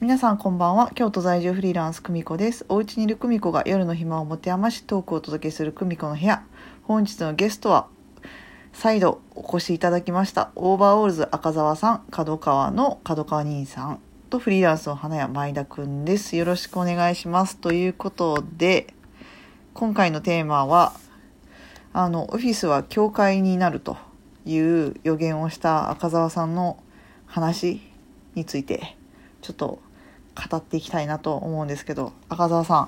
皆さんこんばんは。京都在住フリーランス久美子です。お家にいる久美子が夜の暇を持て余しトークをお届けする久美子の部屋。本日のゲストは再度お越しいただきましたオーバーオールズ赤澤さん楞川の楞川兄さんとフリーランスの花屋前田くんです。よろしくお願いします。ということで今回のテーマはあのオフィスは教会になるという予言をした赤澤さんの話についてちょっと語っていきたいなと思うんですけど赤澤さん。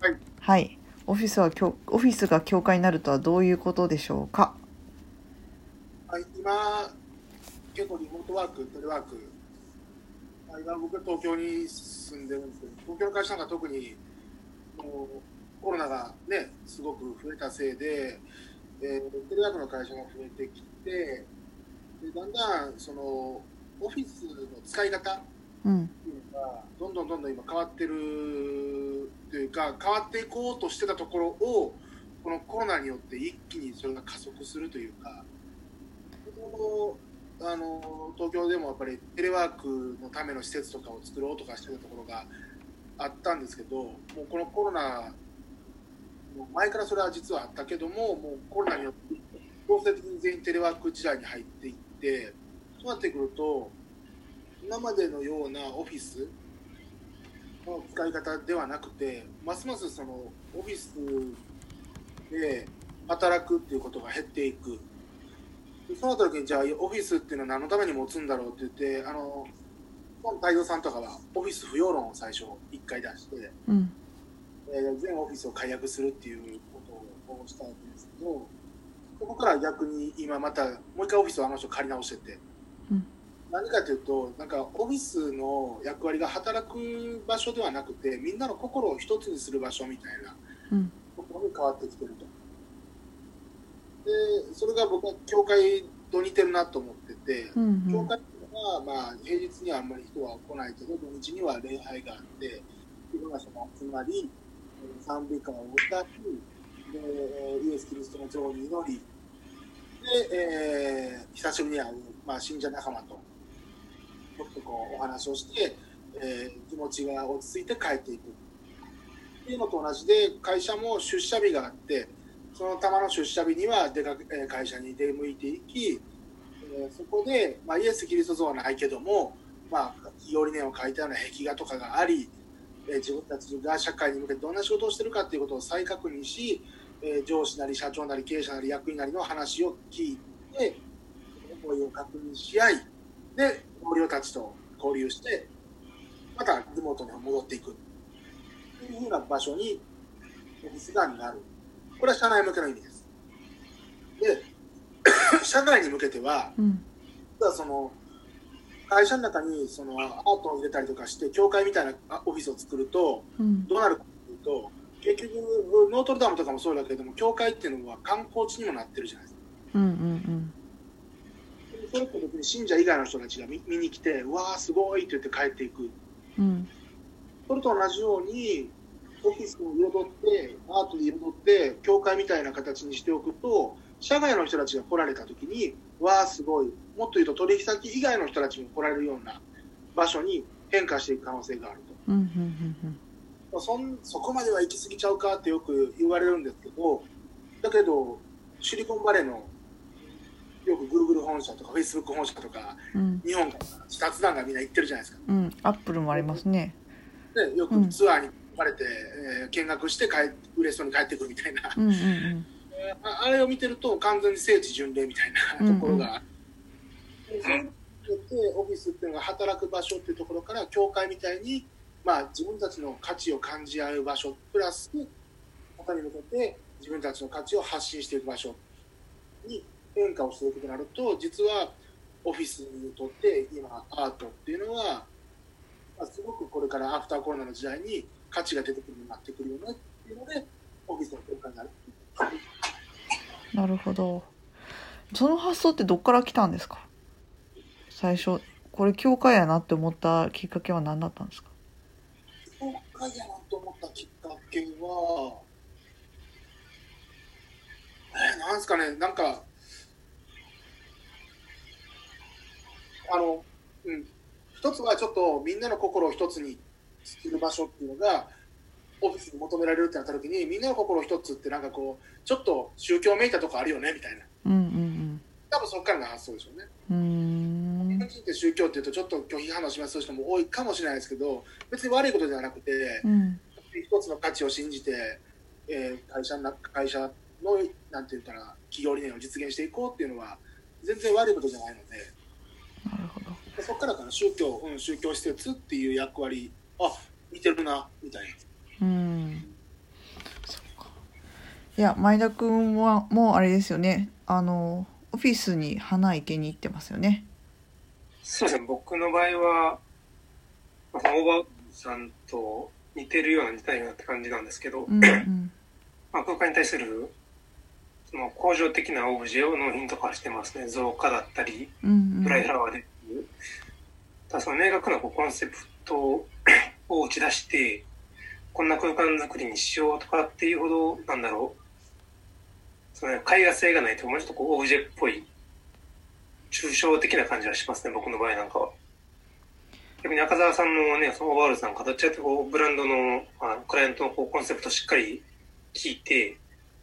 はい、はい、オフィスは教オフィスが教会になるとはどういうことでしょうか？はい、今、結構リモートワーク、テレワーク、まあ今僕は東京に住んでるんですけど、東京の会社なんか特にもうコロナがね、すごく増えたせいで、えーテレワークの会社が増えてきて、でだんだんそのオフィスの使い方うん。どんどんどんどん今変わってるというか変わっていこうとしてたところをこのコロナによって一気にそれが加速するというかあの東京でもやっぱりテレワークのための施設とかを作ろうとかしてたところがあったんですけどもうこのコロナ前からそれは実はあったけどももうコロナによって強制的に全員テレワーク時代に入っていってそうなってくると今までのようなオフィスの使い方ではなくてますますそのオフィスで働くっていうことが減っていく。でそうなった時にじゃあオフィスっていうのは何のために持つんだろうって言ってあの本太蔵さんとかはオフィス不要論を最初1回出して、うん。えー全オフィスを解約するっていうことをしたわけですけどそこから逆に今またもう一回オフィスをあの人借り直してて、うん何かというとなんかオフィスの役割が働く場所ではなくてみんなの心を一つにする場所みたいなうん。ところに変わってきてると。でそれが僕は教会と似てるなと思ってて、うん教会っていうのは、まあ、平日にはあんまり人は来ないけど土日には礼拝があっていろんな人が集まりえー賛美歌を歌いでイエス・キリストの像に祈りで、えー久しぶりに会う、まあ、信者仲間とちょっとこうお話をして、えー気持ちが落ち着いて帰っていく。っていうのと同じで会社も出社日があってそのたまの出社日には出かけ会社に出向いていきえーそこで、まあ、イエス・キリスト像はないけども、まあ、祈り念を書いたような壁画とかがあり、えー自分たちが社会に向けてどんな仕事をしてるかっていうことを再確認し、えー上司なり社長なり経営者なり役員なりの話を聞いて思いを確認し合いで同僚たちと交流してまたリモートに戻っていくというふうな場所にオフィスがなる。これは社内向けの意味です。で 社外に向けてはうん。実はその会社の中にそのアートを入れたりとかして教会みたいなあオフィスを作るとうん。どうなるかというと結局ノートルダムとかもそうだけれども教会っていうのは観光地にもなってるじゃないですか。うんうんそれって別に信者以外の人たちが見見に来てうわーすごい！って言って帰っていく。うん。それと同じようにオフィスを彩ってアートで彩って教会みたいな形にしておくと社外の人たちが来られた時にわあすごい！もっと言うと取引先以外の人たちも来られるような場所に変化していく可能性があると。うんうんうん。まあそんそこまでは行き過ぎちゃうかってよく言われるんですけどだけどシリコンバレーのよく Google 本社とか Facebook 本社とかうん。日本から視察団がみんな行ってるじゃないですか。うん。アップルもありますね。でよくツアーに呼ばれて、えー見学して帰嬉しそうに帰ってくるみたいな、うんうん ああれを見てると完全に聖地巡礼みたいなところが。ある、でそれによってオフィスっていうのが働く場所っていうところから教会みたいに、まあ、自分たちの価値を感じ合う場所プラス他に向けて自分たちの価値を発信していく場所に変化をしていくとなると実はオフィスにとって今アートっていうのは、まあ、すごくこれからアフターコロナの時代に価値が出てくるようになってくるよねっていうのでオフィスの変化になる。なるほど。その発想ってどっから来たんですか？最初これ教会やなって思ったきっかけは何だったんですか？教会やなと思ったきっかけは、えーなんですかね、なんか、あの、うん、一一つはちょっとみんなの心を一つにする場所っていうのがオフィスに求められるってなった時にみんなの心を一つってなんかこうちょっと宗教めいたとこあるよねみたいな。うんうん多分そこからの発想でしょうね。うん。日本人って宗教っていうとちょっと拒否反応します人も多いかもしれないですけど別に悪いことではなくてうん。一つの価値を信じて、えー会社な会社のなんていうかな企業理念を実現していこうっていうのは全然悪いことじゃないのでそこからかな宗教、うん、宗教施設っていう役割あ似てるなみたいな。うん。そっか。いや前田君はもうあれですよね。あのオフィスに花生けに行ってますよね。そうですね、僕の場合は、まあ、そのオーバーさんと似てるような似たようなって感じなんですけど、うんうん。まあ、空間に対するその工場的なオブジェを納品とかしてますね。造花だったり、うんドライフラワーで。ただその明確なこうコンセプト を打ち出して、こんな空間作りにしようとかっていうほど、なんだろう、その絵画性がないと、もうちょっとこうオブジェっぽい、抽象的な感じはしますね、僕の場合なんかは。逆に赤澤さんのね、そのオーバールさんがどっちかというとこうブランドの、あのクライアントのこうコンセプトをしっかり聞いて、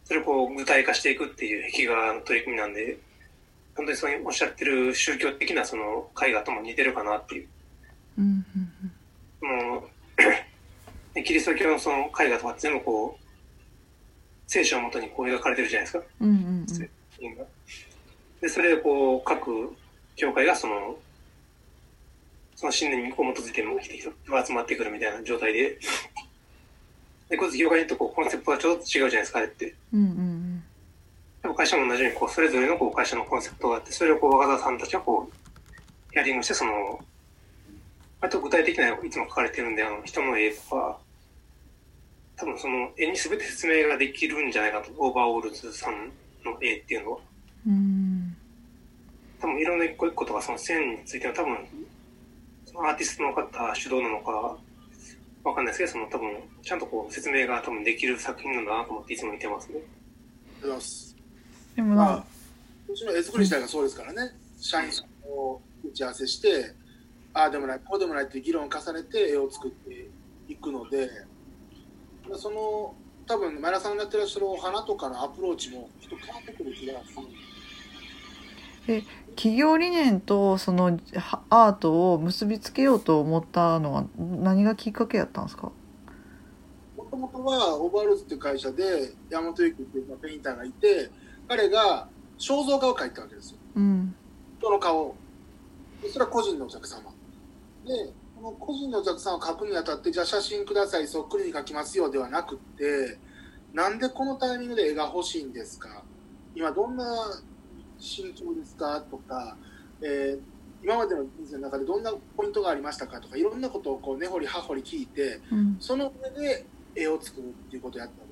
それをこう具体化していくっていう壁画の取り組みなんで、本当にそういうおっしゃってる宗教的なその絵画とも似てるかなっていう。うんそのでキリスト教のその絵画とか全部こう、聖書をもとにこう描かれてるじゃないですか。うんうんうんで、それでこう、各教会がその、その信念にこう基づいて人が集まってくるみたいな状態で、で、こいつ教会にとこうコンセプトがちょっと違うじゃないですか、あれって。うんうん会社も同じように、こう、それぞれのこう会社のコンセプトがあって、それをこう、若田さんたちはこう、ヒアリングして、その、割と具体的な、いつも書かれてるんで、あの、人の絵とか、多分その絵に全て説明ができるんじゃないかと、オーバーオールズさんの絵っていうのは。うん多分いろんな一個一個とか、その線については多分、そのアーティストの方主導なのか、わかんないですけど、その多分、ちゃんとこう、説明が多分できる作品なんだなと思っていつも見てますね。ありがとうございますでもな。まあ、うちの絵作り自体がそうですからね、社員さんを打ち合わせして、ああでもない、こうでもないって議論を重ねて絵を作っていくので、まあその多分前田さんがやってらっしゃるお花とかのアプローチも人変わってくる気がする。企業理念とそのはアートを結びつけようと思ったのは何がきっかけやったんですか？もともとはオーバールーズっていう会社で山本由紀っていうペインターがいて、彼が肖像画を描いたわけですよ。うん。人の顔。をでそれは個人のお客様。でこの個人のお客さんを描くにあたってじゃあ写真くださいそっくりに描きますよではなくってなんでこのタイミングで絵が欲しいんですか？今どんな心境ですか？とか、えー今までの人生の中でどんなポイントがありましたか？とかいろんなことをこう根掘り葉掘り聞いてうん。その上で絵を作るっていうことをやったわけです。ね。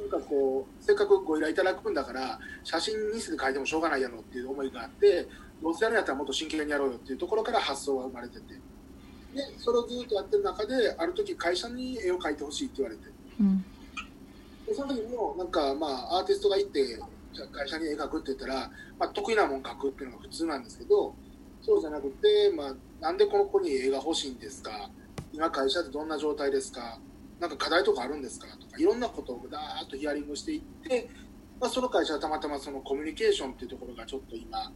なんかこうせっかくご依頼いただくんだから写真にして描いてもしょうがないやろっていう思いがあってどうせやるんやったらもっと真剣にやろうよっていうところから発想が生まれてて。でそれをずっとやってる中である時会社に絵を描いてほしいって言われて。うん。でその時もなんかまあアーティストが行ってじゃあ会社に絵描くって言ったら、まあ、得意なもん描くっていうのが普通なんですけどそうじゃなくて、まあ、なんでこの子に絵が欲しいんですか？今会社ってどんな状態ですか？なんか課題とかあるんですか？とかいろんなことをだーっとヒアリングしていって、まあ、その会社はたまたまそのコミュニケーションっていうところがちょっと今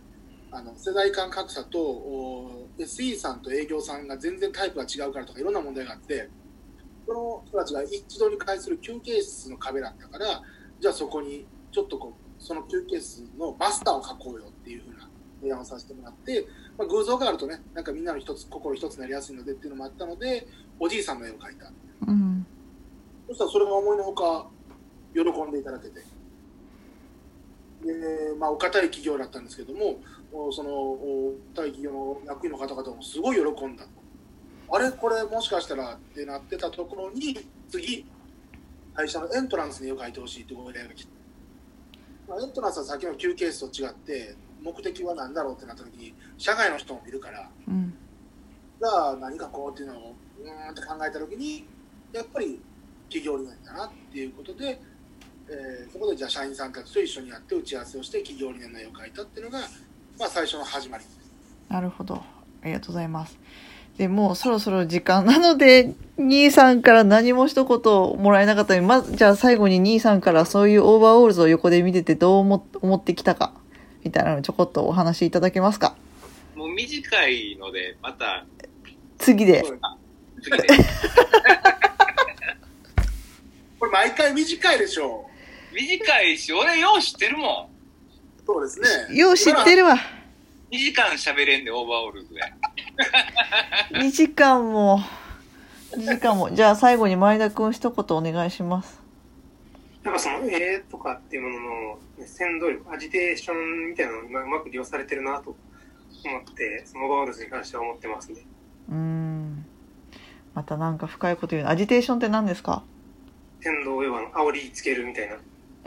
あの世代間格差とお SE さんと営業さんが全然タイプが違うからとかいろんな問題があってその人たちが一度に会する休憩室の壁だったからじゃあそこにちょっとこうその休憩室のマスターを描こうよっていうふうな提案をさせてもらって、まあ、偶像があるとねなんかみんなの一つ心一つになりやすいのでっていうのもあったのでおじいさんの絵を描いた。うん。そしたらそれが思いのほか喜んでいただけて。で、まあ、お堅い企業だったんですけどもおそのお堅い企業の役員の方々もすごい喜んだと。あれこれもしかしたらってなってたところに次会社のエントランスに絵を描いてほしいってご依頼が来て、まあ、エントランスは先の休憩室と違って目的は何だろうってなった時に社外の人もいるから。うん。じゃあ何かこうっていうのをうーんって考えた時にやっぱり企業理念だなっていうことで、えーそこでじゃあ社員さんたちと一緒にやって打ち合わせをして企業理念の絵を描いたっていうのが、まあ、最初の始まりです。なるほどありがとうございます。で、もうそろそろ時間なので、兄さんから何も一言もらえなかったので、まず、じゃあ最後に兄さんからそういうオーバーオールズを横で見ててどう思思ってきたか、みたいなのをちょこっとお話しいただけますか？もう短いので、また、次で。次で。これ毎回短いでしょ短いし、俺よう知ってるもん。そうですね。よう知ってるわ。2時間喋れんで、オーバーオールズで。2時間も、2時間も。じゃあ最後に前田くん一言お願いします。なんかその絵とかっていうもののね扇動力、アジテーションみたいなのが今うまく利用されてるなと思って、そのオーバーオールズに関しては思ってますね。うーん。またなんか深いこと言う。アジテーションって何ですか？扇動要は煽りつけるみたいな。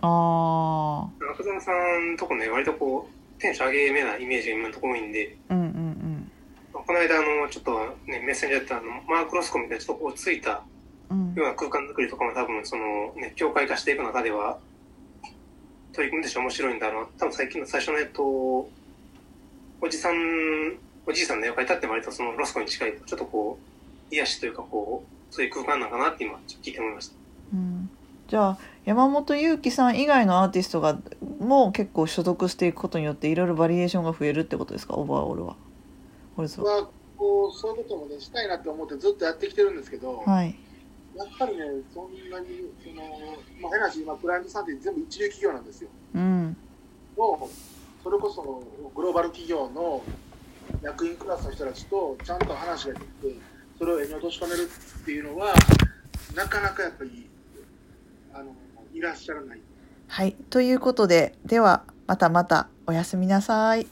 あ赤澤さんのとこね、割とこう、テンション上げめなイメージが今のところ多いんで、ー。うんうんこの間、あの、ちょっとね、メッセンジャーやったあの、マークロスコみたいなちょっとこうついたうん。うんような空間作りとかも多分、その、ね、境界化していく中では、取り組んでして面白いんだろうな。多分最近の最初の、えっと、おじさん、おじいさんの絵を描いたって割とそのロスコに近い、ちょっとこう、癒しというかこう、そういう空間なのかなって今、聞いて思いました。うんじゃあ山本裕貴さん以外のアーティストがもう結構所属していくことによっていろいろバリエーションが増えるってことですか？オーバーオールは。は。はこうそういうこともねしたいなって思ってずっとやってきてるんですけど、はい。やっぱりねそんなにその、まあ、変な話今クライアントさんって全部一流企業なんですようん。もうそれこそグローバル企業の役員クラスの人たちとちゃんと話ができてそれを絵に落とし込めるっていうのはなかなかやっぱりあのいらっしゃらないはい。ということで、ではまたまたおやすみなさい。